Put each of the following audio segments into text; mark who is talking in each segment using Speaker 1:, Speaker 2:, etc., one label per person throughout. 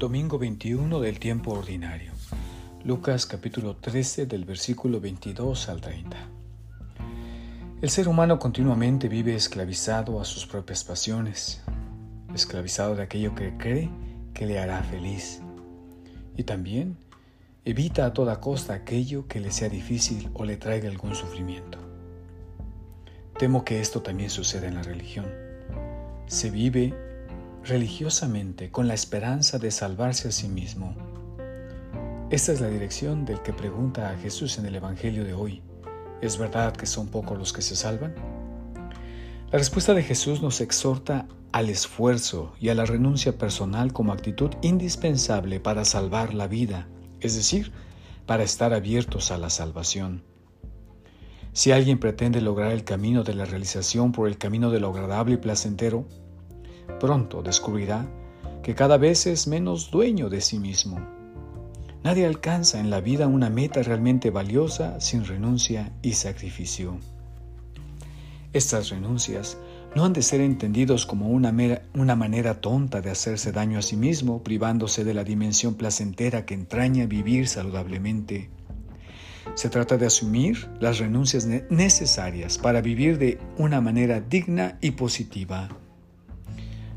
Speaker 1: Domingo 21 del tiempo ordinario. Lucas capítulo 13 del versículo 22 al 30. El ser humano continuamente vive esclavizado a sus propias pasiones, esclavizado de aquello que cree que le hará feliz. Y también evita a toda costa aquello que le sea difícil o le traiga algún sufrimiento. Temo que esto también suceda en la religión. Se vive religiosamente con la esperanza de salvarse a sí mismo. Esta es la dirección del que pregunta a Jesús en el Evangelio de hoy. ¿Es verdad que son pocos los que se salvan? La respuesta de Jesús nos exhorta al esfuerzo y a la renuncia personal como actitud indispensable para salvar la vida, es decir, para estar abiertos a la salvación. Si alguien pretende lograr el camino de la realización por el camino de lo agradable y placentero, pronto descubrirá que cada vez es menos dueño de sí mismo. Nadie alcanza en la vida una meta realmente valiosa sin renuncia y sacrificio. Estas renuncias no han de ser entendidos como una, una, manera tonta de hacerse daño a sí mismo, privándose de la dimensión placentera que entraña vivir saludablemente. Se trata de asumir las renuncias necesarias para vivir de una manera digna y positiva.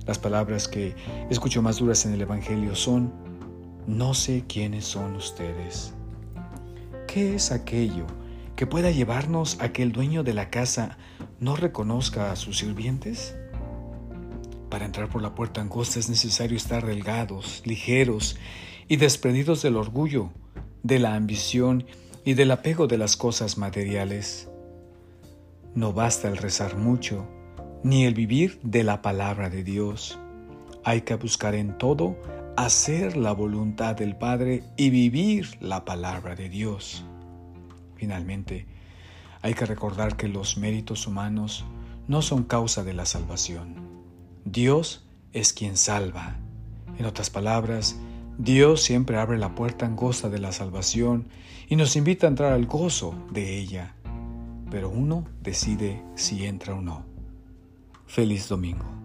Speaker 1: Las palabras que escucho más duras en el Evangelio son, no sé quiénes son ustedes. ¿Qué es aquello que pueda llevarnos a que el dueño de la casa no reconozca a sus sirvientes? Para entrar por la puerta angosta es necesario estar delgados, ligeros y desprendidos del orgullo, de la ambición y del apego de las cosas materiales. No basta el rezar mucho, ni el vivir de la palabra de Dios. Hay que buscar en todo hacer la voluntad del Padre y vivir la palabra de Dios. Finalmente, hay que recordar que los méritos humanos no son causa de la salvación. Dios es quien salva. En otras palabras, Dios siempre abre la puerta angosta de la salvación y nos invita a entrar al gozo de ella, pero uno decide si entra o no. Feliz domingo.